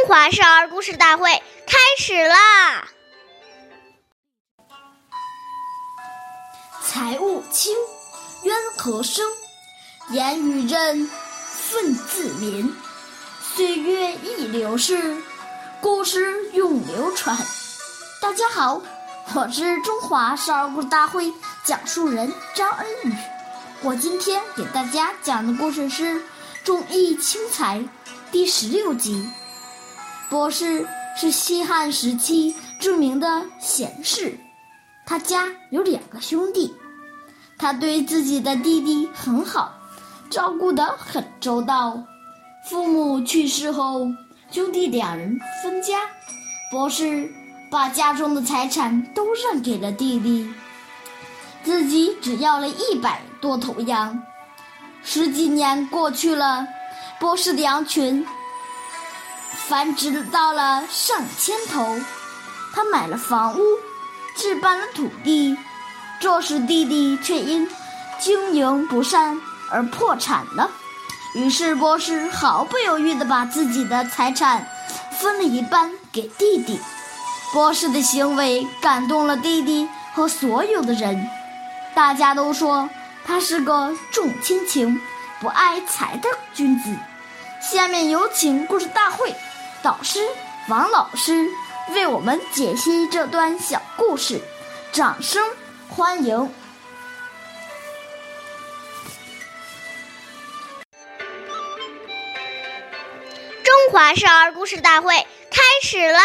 中华少儿故事大会开始啦！财物轻，渊何生？言语韧，忿自绵。岁月易流逝，故事永流传。大家好，我是中华少儿故事大会讲述人张恩宇。我今天给大家讲的故事是《忠义轻财》第十六集。博士是西汉时期著名的贤士，他家有两个兄弟，他对自己的弟弟很好，照顾得很周到。父母去世后，兄弟两人分家，博士把家中的财产都让给了弟弟，自己只要了一百多头羊。十几年过去了，波氏的羊群。繁殖到了上千头，他买了房屋，置办了土地，这时弟弟却因经营不善而破产了。于是波士毫不犹豫地把自己的财产分了一半给弟弟。波士的行为感动了弟弟和所有的人，大家都说他是个重亲情、不爱财的君子。下面有请故事大会。导师王老师为我们解析这段小故事，掌声欢迎！中华少儿故事大会开始啦！